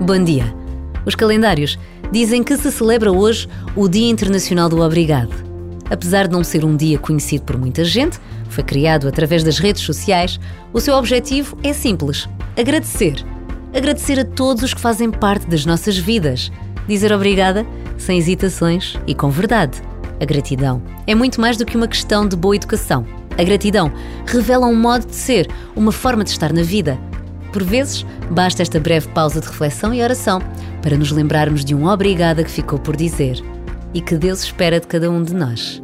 Bom dia. Os calendários dizem que se celebra hoje o Dia Internacional do Obrigado. Apesar de não ser um dia conhecido por muita gente, foi criado através das redes sociais, o seu objetivo é simples: agradecer. Agradecer a todos os que fazem parte das nossas vidas. Dizer obrigada sem hesitações e com verdade. A gratidão é muito mais do que uma questão de boa educação. A gratidão revela um modo de ser, uma forma de estar na vida por vezes, basta esta breve pausa de reflexão e oração para nos lembrarmos de um obrigada que ficou por dizer e que Deus espera de cada um de nós.